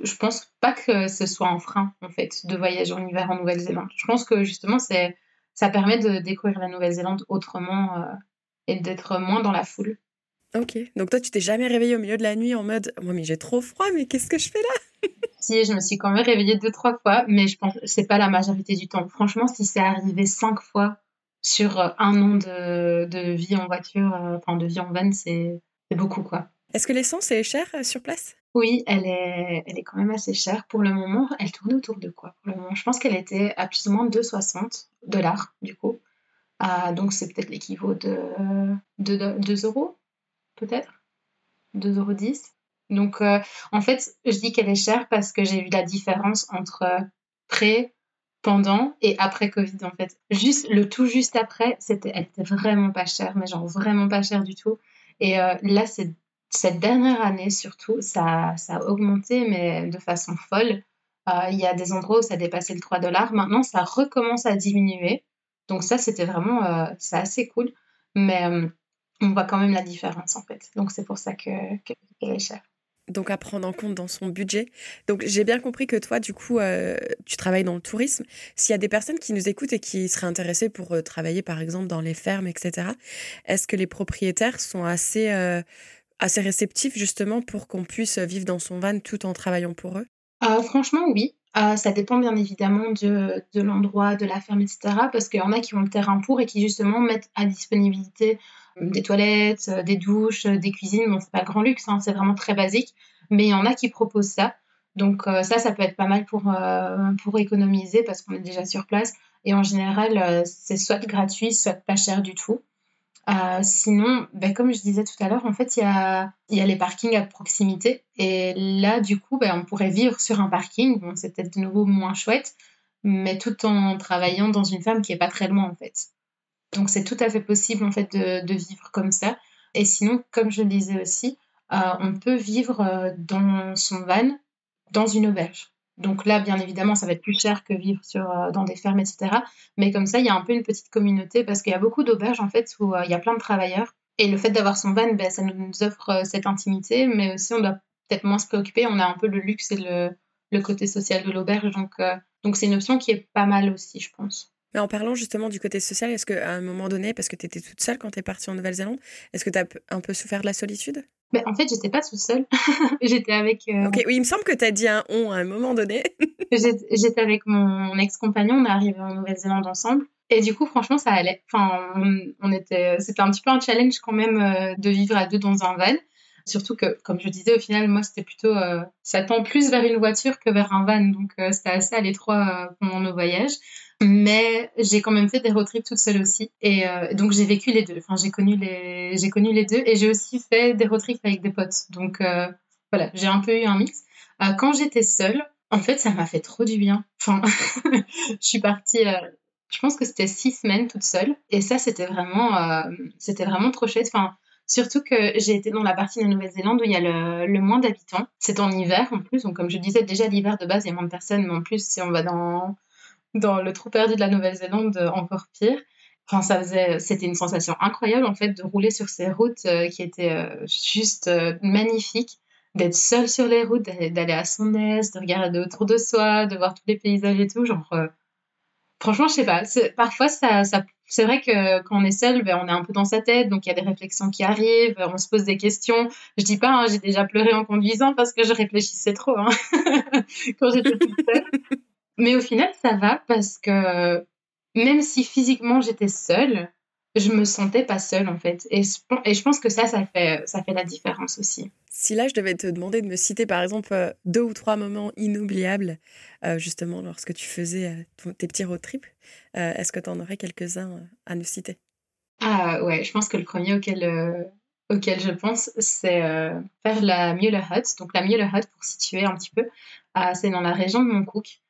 B: je pense pas que ce soit un frein, en fait, de voyager en hiver en Nouvelle-Zélande. Je pense que justement, c'est, ça permet de découvrir la Nouvelle-Zélande autrement euh, et d'être moins dans la foule.
A: Ok, donc toi, tu t'es jamais réveillée au milieu de la nuit en mode Moi, mais j'ai trop froid, mais qu'est-ce que je fais là
B: Si, je me suis quand même réveillée deux, trois fois, mais je pense que c'est pas la majorité du temps. Franchement, si c'est arrivé cinq fois sur euh, un an de, de vie en voiture, euh, enfin de vie en van, c'est beaucoup, quoi.
A: Est-ce que l'essence est chère sur place?
B: Oui, elle est, elle est quand même assez chère. Pour le moment, elle tourne autour de quoi Pour le moment, je pense qu'elle était à plus ou moins 2,60 dollars, du coup. Ah, donc, c'est peut-être l'équivalent de, 2 euros, peut-être? 2,10 euros. Donc, euh, en fait, je dis qu'elle est chère parce que j'ai vu la différence entre pré, pendant et après Covid, en fait. Juste, le tout juste après, c'était, elle était vraiment pas chère, mais genre vraiment pas chère du tout. Et euh, là, cette dernière année surtout, ça, ça, a augmenté, mais de façon folle. Euh, il y a des endroits où ça dépassait le 3 dollars. Maintenant, ça recommence à diminuer. Donc ça, c'était vraiment, euh, c'est assez cool. Mais euh, on voit quand même la différence en fait. Donc c'est pour ça que, que, est chère.
A: Donc à prendre en compte dans son budget. Donc j'ai bien compris que toi, du coup, tu travailles dans le tourisme. S'il y a des personnes qui nous écoutent et qui seraient intéressées pour travailler, par exemple, dans les fermes, etc., est-ce que les propriétaires sont assez assez réceptifs justement pour qu'on puisse vivre dans son van tout en travaillant pour eux?
B: Euh, Franchement, oui. Euh, ça dépend bien évidemment de, de l'endroit, de la ferme, etc. Parce qu'il y en a qui ont le terrain pour et qui justement mettent à disponibilité euh, des toilettes, des douches, des cuisines. Bon, c'est pas le grand luxe, hein, c'est vraiment très basique. Mais il y en a qui proposent ça. Donc ça, ça peut être pas mal pour, pour économiser parce qu'on est déjà sur place. Et en général, c'est soit gratuit, soit pas cher du tout. Euh, sinon, ben, comme je disais tout à l'heure, en fait, il y a, y a les parkings à proximité. Et là, du coup, ben, on pourrait vivre sur un parking. Bon, c'est peut-être de nouveau moins chouette, mais tout en travaillant dans une ferme qui est pas très loin, en fait. Donc, c'est tout à fait possible, en fait, de, de, vivre comme ça. Et sinon, comme je le disais aussi, euh, on peut vivre euh, dans son van, dans une auberge. Donc là, bien évidemment, ça va être plus cher que vivre sur, euh, dans des fermes, etc. Mais comme ça, il y a un peu une petite communauté parce qu'il y a beaucoup d'auberges en fait où euh, il y a plein de travailleurs. Et le fait d'avoir son van, ben, ça nous offre euh, cette intimité, mais aussi on doit peut-être moins se préoccuper. On a un peu le luxe et le, le côté social de l'auberge. Donc donc c'est une option qui est pas mal aussi, je pense.
A: Mais en parlant justement du côté social, est-ce qu'à un moment donné, parce que tu étais toute seule quand tu es partie en Nouvelle-Zélande, est-ce que tu as un peu souffert de la solitude?
B: Mais en fait, j'étais pas toute seule. *laughs* j'étais avec.
A: Euh, ok, oui, il me semble que tu as dit un on à un moment donné. *laughs*
B: j'étais avec mon ex-compagnon, on est arrivé en Nouvelle-Zélande ensemble. Et du coup, franchement, ça allait. Enfin, on, était, c'était un petit peu un challenge quand même euh, de vivre à deux dans un van. Surtout que, comme je disais, au final, moi, c'était plutôt. Euh, ça tend plus vers une voiture que vers un van. Donc, c'était assez à l'étroit pendant nos voyages. Mais j'ai quand même fait des road trips toute seule aussi. Et euh, donc, j'ai vécu les deux. Enfin, j'ai connu les, j'ai connu les deux. Et j'ai aussi fait des road trips avec des potes. Donc, euh, voilà, j'ai un peu eu un mix. Euh, quand j'étais seule, en fait, ça m'a fait trop du bien. Enfin, *laughs* je suis partie, je pense que c'était six semaines toute seule. Et ça, c'était vraiment, c'était vraiment trop chouette. Enfin, Surtout que j'ai été dans la partie de la Nouvelle-Zélande où il y a le, le moins d'habitants. C'est en hiver en plus, donc comme je disais déjà l'hiver de base il y a moins de personnes, mais en plus si on va dans dans le trou perdu de la Nouvelle-Zélande, euh, encore pire. Enfin, ça faisait, c'était une sensation incroyable en fait de rouler sur ces routes euh, qui étaient euh, juste magnifiques, d'être seul sur les routes, d'aller à son aise, de regarder autour de soi, de voir tous les paysages et tout. Genre, franchement, je sais pas. Parfois, ça, ça c'est vrai que quand on est seul, ben, on est un peu dans sa tête, donc il y a des réflexions qui arrivent, on se pose des questions. Je dis pas, hein, j'ai déjà pleuré en conduisant parce que je réfléchissais trop hein, *laughs* quand j'étais toute seule. Mais au final, ça va parce que même si physiquement j'étais seule, je me sentais pas seule en fait. Et, je pense que ça, ça fait, ça fait la différence aussi.
A: Si là, je devais te demander de me citer par exemple euh, deux ou trois moments inoubliables, euh, justement lorsque tu faisais euh, tes petits road trips, est-ce que tu en aurais quelques-uns à nous citer?
B: Ah ouais, je pense que le premier auquel, auquel je pense, c'est faire la Mueller Hut. Donc la Mueller Hut, pour situer un petit peu, c'est dans la région de Montcook.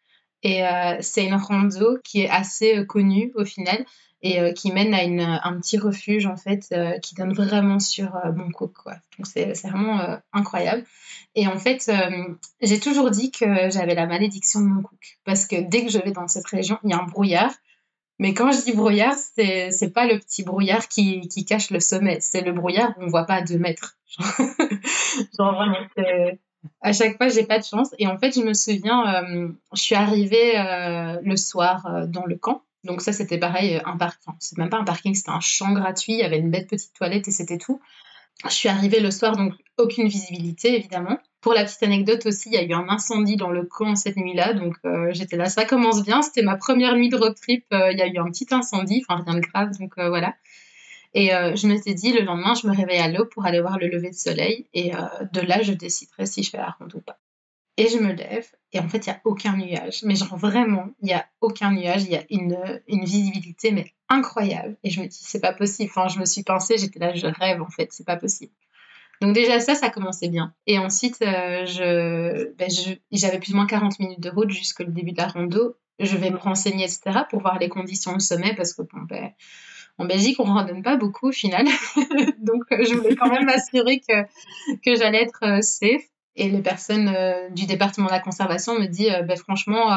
B: Et euh, c'est une rando qui est assez euh, connue au final et euh, qui mène à une, un petit refuge en fait qui donne vraiment sur Bangkok quoi. Donc c'est vraiment incroyable. Et en fait, j'ai toujours dit que j'avais la malédiction de Bangkok parce que dès que je vais dans cette région, il y a un brouillard. Mais quand je dis brouillard, c'est c'est pas le petit brouillard qui, qui cache le sommet, c'est le brouillard où on voit pas à deux mètres. *laughs* Genre vraiment, à chaque fois, j'ai pas de chance. Et en fait, je me souviens, euh, je suis arrivée euh, le soir euh, dans le camp. Donc ça, c'était pareil, un parking. c'est même pas un parking, c'était un champ gratuit. Il y avait une bête petite toilette et c'était tout. Je suis arrivée le soir, donc aucune visibilité, évidemment. Pour la petite anecdote aussi, il y a eu un incendie dans le camp cette nuit-là. Donc j'étais là, ça commence bien. C'était ma première nuit de road trip. Il y a eu un petit incendie, enfin rien de grave. Donc voilà. Et euh, je m'étais dit, le lendemain, je me réveille à l'eau pour aller voir le lever de soleil. Et euh, de là, je déciderai si je fais la ronde ou pas. Et je me lève, et en fait, il n'y a aucun nuage. Mais genre, vraiment, il n'y a aucun nuage. Il y a une, une, visibilité, mais incroyable. Et je me dis, c'est pas possible. Enfin, je me suis pensée, j'étais là, je rêve, en fait, c'est pas possible. Donc déjà ça, ça commençait bien. Et ensuite, euh, je, ben, j'avais plus ou moins 40 minutes de route jusqu'au début de la rando. Je vais me renseigner, etc., pour voir les conditions au sommet, parce que bon, ben, en Belgique, on ne randonne pas beaucoup au final. *laughs* Donc, euh, je voulais quand même m'assurer que, que j'allais être euh, safe. Et les personnes euh, du département de la conservation me disent, ben, franchement,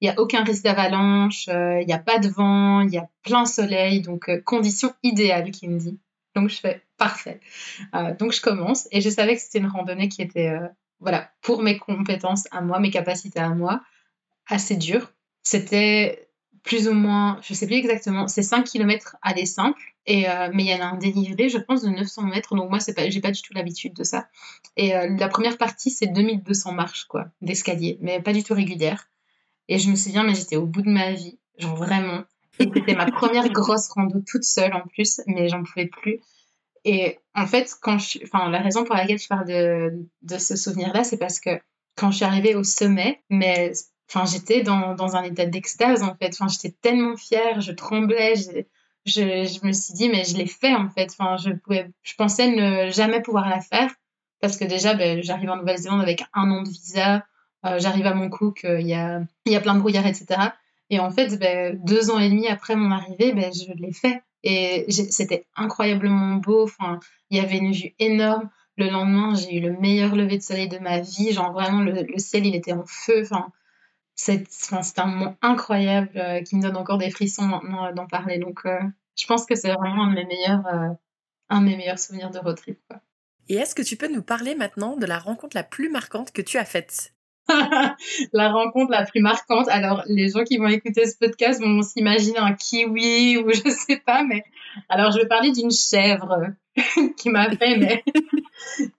B: il n'y a aucun risque d'avalanche, il n'y a pas de vent, il y a plein soleil. Donc, conditions idéales, qui me dit. Donc, je fais parfait. donc, je commence. Et je savais que c'était une randonnée qui était, voilà, pour mes compétences à moi, mes capacités à moi, assez dure. C'était plus ou moins, je sais plus exactement, c'est 5 km aller simple, et, euh, mais il y a un dénivelé, je pense, de 900 mètres, donc moi, c'est pas, j'ai pas du tout l'habitude de ça. Et euh, la première partie, c'est 2200 marches, quoi, d'escalier, mais pas du tout régulière. Et je me souviens, mais j'étais au bout de ma vie, genre vraiment. C'était ma première *laughs* grosse rando toute seule en plus, mais j'en pouvais plus. Et en fait, quand je, enfin, la raison pour laquelle je parle de, de ce souvenir-là, c'est parce que quand je suis arrivée au sommet, mais enfin, j'étais dans, dans, un état d'extase en fait. Enfin, j'étais tellement fière, je tremblais, je, je, me suis dit mais je l'ai fait en fait. Enfin, je pouvais, je pensais ne jamais pouvoir la faire parce que déjà, ben, j'arrive en Nouvelle-Zélande avec un an de visa, euh, j'arrive à mon coup il y a, y a plein de brouillard, etc. Et en fait, ben, deux ans et demi après mon arrivée, ben, je l'ai fait. Et c'était incroyablement beau. Enfin, il y avait une vue énorme. Le lendemain, j'ai eu le meilleur lever de soleil de ma vie. Genre vraiment, le, le ciel, il était en feu. Enfin, c'est un moment incroyable euh, qui me donne encore des frissons maintenant euh, d'en parler. Donc, euh, je pense que c'est vraiment un de mes meilleurs, un de mes meilleurs souvenirs de road trip.
A: Et est-ce que tu peux nous parler maintenant de la rencontre la plus marquante que tu as faite? *laughs*
B: La rencontre la plus marquante. Alors, les gens qui vont écouter ce podcast vont s'imaginer un kiwi ou je *laughs* sais pas, mais alors je vais parler d'une chèvre *laughs* qui m'a fait, mais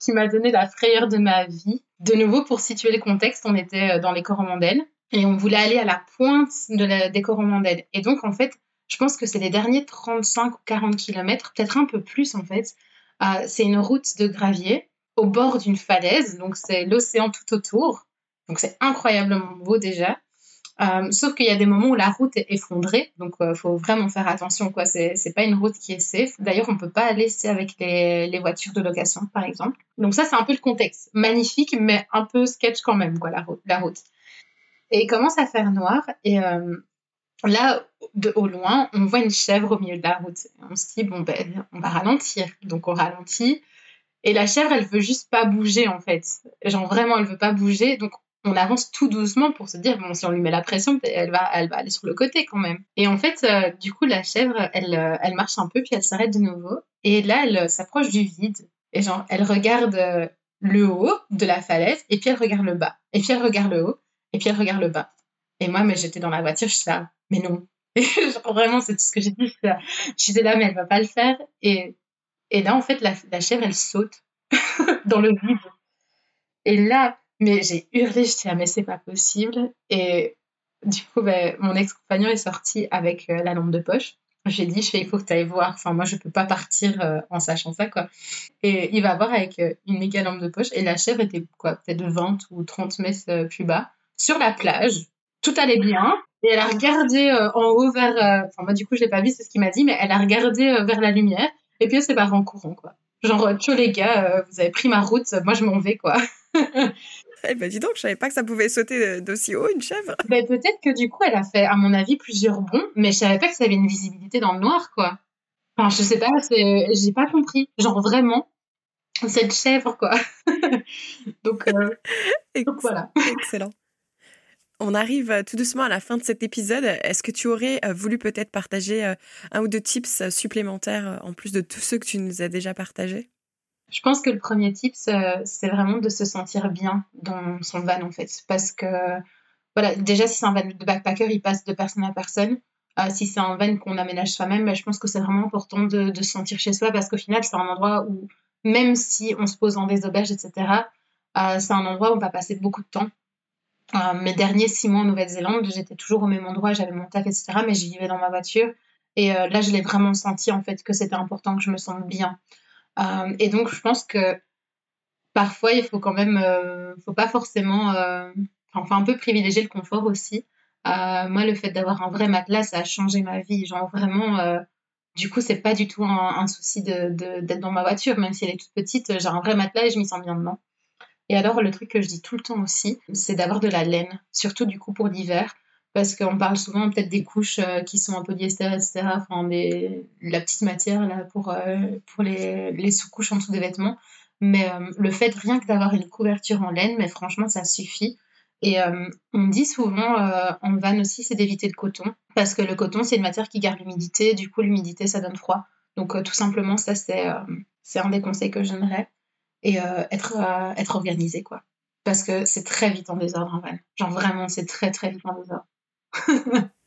B: qui m'a donné la frayeur de ma vie. De nouveau, pour situer le contexte, on était dans les Coromandels et on voulait aller à la pointe de la, des. Et donc, en fait, je pense que c'est les derniers 35 ou 40 km, peut-être un peu plus en fait. Euh, c'est une route de gravier au bord d'une falaise, donc c'est l'océan tout autour. Donc c'est incroyablement beau déjà. Euh, sauf qu'il y a des moments où la route est effondrée, donc il faut vraiment faire attention. quoi. C'est pas une route qui est safe. D'ailleurs, on peut pas laisser avec les, les voitures de location, par exemple. Donc ça, c'est un peu le contexte. Magnifique, mais un peu sketch quand même, quoi. La route. Et il commence à faire noir. Et là, de, au loin, on voit une chèvre au milieu de la route. On se dit, bon, ben, on va ralentir. Donc, on ralentit. Et la chèvre, elle veut juste pas bouger, en fait. Genre, vraiment, elle veut pas bouger. Donc, on avance tout doucement pour se dire, bon, si on lui met la pression, elle va, elle va aller sur le côté quand même. Et en fait, euh, du coup, la chèvre, elle, euh, elle marche un peu, puis elle s'arrête de nouveau. Et là, elle euh, s'approche du vide. Et genre, elle regarde le haut de la falaise, et puis elle regarde le bas. Et puis elle regarde le haut, et puis elle regarde le bas. Et moi, mais j'étais dans la voiture, je suis là, mais non. *laughs* vraiment, c'est tout ce que j'ai dit. J'étais là, mais elle va pas le faire. Et, là, en fait, la, chèvre, elle saute *laughs* dans le vide. Et là, mais j'ai hurlé, je disais, ah, mais c'est pas possible. Et du coup, ben, mon ex-compagnon est sorti avec euh, la lampe de poche. J'ai dit, je fais, il faut que tu ailles voir. Enfin, moi, je peux pas partir euh, en sachant ça, quoi. Et il va voir avec euh, une méga lampe de poche. Et la chèvre était, quoi, peut-être 20 ou 30 mètres plus bas, sur la plage. Tout allait bien. Et elle a regardé en haut vers. Enfin, moi, du coup, je l'ai pas vu, c'est ce qu'il m'a dit, mais elle a regardé vers la lumière. Et puis, elle s'est barrée en courant, quoi. Genre, tcho les gars, vous avez pris ma route, moi, je m'en vais, quoi. *laughs*
A: Eh ben dis donc, je savais pas que ça pouvait sauter d'aussi haut une chèvre.
B: Ben, peut-être que du coup, elle a fait, à mon avis, plusieurs bons, mais je savais pas que ça avait une visibilité dans le noir, quoi. Enfin, je sais pas, j'ai pas compris. Genre vraiment, cette chèvre, quoi. *laughs* donc, euh, donc, voilà.
A: Excellent. On arrive euh, tout doucement à la fin de cet épisode. Est-ce que tu aurais euh, voulu peut-être partager un ou deux tips supplémentaires en plus de tous ceux que tu nous as déjà partagés?
B: Je pense que le premier tip, c'est vraiment de se sentir bien dans son van, en fait. Parce que, voilà, déjà, si c'est un van de backpacker, il passe de personne à personne. Euh, si c'est un van qu'on aménage soi-même, ben, je pense que c'est vraiment important de, se sentir chez soi parce qu'au final, c'est un endroit où, même si on se pose dans des auberges, etc., euh, c'est un endroit où on va passer beaucoup de temps. Euh, mes derniers six mois en Nouvelle-Zélande, j'étais toujours au même endroit, j'avais mon taf, etc., mais j'y vivais dans ma voiture. Et là, je l'ai vraiment senti, en fait, que c'était important que je me sente bien. Euh, et donc, je pense que parfois, il faut quand même, euh, faut pas forcément, euh, enfin, un peu privilégier le confort aussi. moi, le fait d'avoir un vrai matelas, ça a changé ma vie. Genre, vraiment, du coup, c'est pas du tout un, souci d'être de, dans ma voiture, même si elle est toute petite. J'ai un vrai matelas et je m'y sens bien dedans. Et alors, le truc que je dis tout le temps aussi, c'est d'avoir de la laine, surtout du coup pour l'hiver parce qu'on parle souvent peut-être des couches euh, qui sont en polyester, etc. Enfin, des, la petite matière là pour, euh, pour les, les sous-couches en dessous des vêtements. Mais euh, le fait rien que d'avoir une couverture en laine, mais franchement, ça suffit. Et on dit souvent en van aussi, c'est d'éviter le coton, parce que le coton, c'est une matière qui garde l'humidité. Du coup, l'humidité, ça donne froid. Donc, tout simplement, ça, c'est un des conseils que j'aimerais. Et être, être organisé, quoi. Parce que c'est très vite en désordre en van. Genre, vraiment, c'est très, très vite en désordre. *laughs*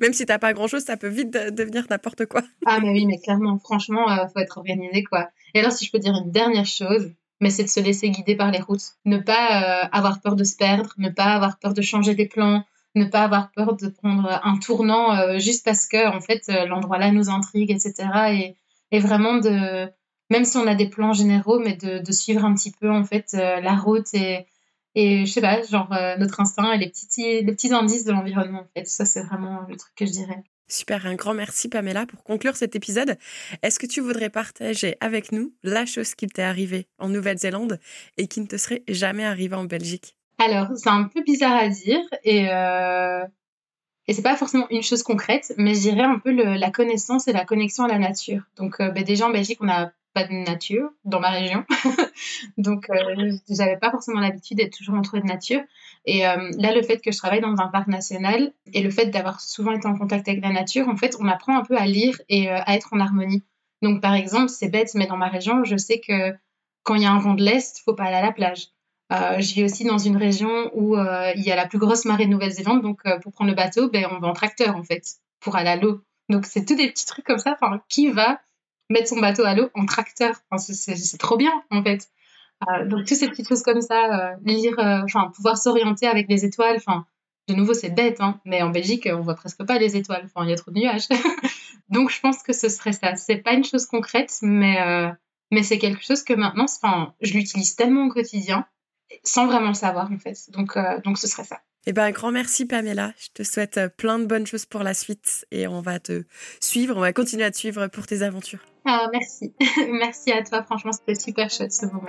A: Même si t'as pas grand chose, ça peut vite devenir n'importe quoi.
B: ah, mais oui, mais clairement, franchement, il euh, faut être organisé, quoi. Et alors, si je peux dire une dernière chose, mais c'est de se laisser guider par les routes. Ne pas euh, avoir peur de se perdre, ne pas avoir peur de changer des plans, ne pas avoir peur de prendre un tournant euh, juste parce que, en fait, l'endroit là nous intrigue, etc. Et, et, vraiment de, même si on a des plans généraux, mais de, de suivre un petit peu, en fait, la route et et je sais pas, genre euh, notre instinct et les petits, les petits indices de l'environnement, en fait. Ça, c'est vraiment le truc que je dirais.
A: Super, un grand merci Pamela pour conclure cet épisode. Est-ce que tu voudrais partager avec nous la chose qui t'est arrivée en Nouvelle-Zélande et qui ne te serait jamais arrivée en Belgique?
B: Alors, c'est un peu bizarre à dire et, euh, et c'est pas forcément une chose concrète, mais je dirais un peu la connaissance et la connexion à la nature. Donc, euh, ben, déjà en Belgique, on a pas de nature dans ma région. *laughs* Donc, euh, j'avais pas forcément l'habitude d'être toujours entourée de nature. Et euh, là, le fait que je travaille dans un parc national et le fait d'avoir souvent été en contact avec la nature, en fait, on apprend un peu à lire et euh, à être en harmonie. Donc, par exemple, c'est bête, mais dans ma région, je sais que quand il y a un vent de l'Est, faut pas aller à la plage. Euh, je vis aussi dans une région où il y a la plus grosse marée de Nouvelle-Zélande, donc pour prendre le bateau, ben, on va en tracteur en fait, pour aller à l'eau. Donc c'est tous des petits trucs comme ça. Enfin, qui va mettre son bateau à l'eau en tracteur. c'est trop bien, en fait. Euh, donc, toutes ces petites choses comme ça, euh, lire, euh, enfin, pouvoir s'orienter avec les étoiles, enfin, de nouveau, c'est bête, hein, mais en Belgique, on voit presque pas les étoiles, il y a trop de nuages. *laughs* donc, je pense que ce serait ça. C'est pas une chose concrète, mais, mais c'est quelque chose que maintenant, je l'utilise tellement au quotidien, sans vraiment le savoir, en fait. Donc, donc ce serait ça.
A: Eh ben, un grand merci Pamela. Je te souhaite euh, plein de bonnes choses pour la suite et on va te suivre, on va continuer à te suivre pour tes aventures.
B: Ah, merci. *laughs* merci à toi. Franchement, c'était super chouette ce moment.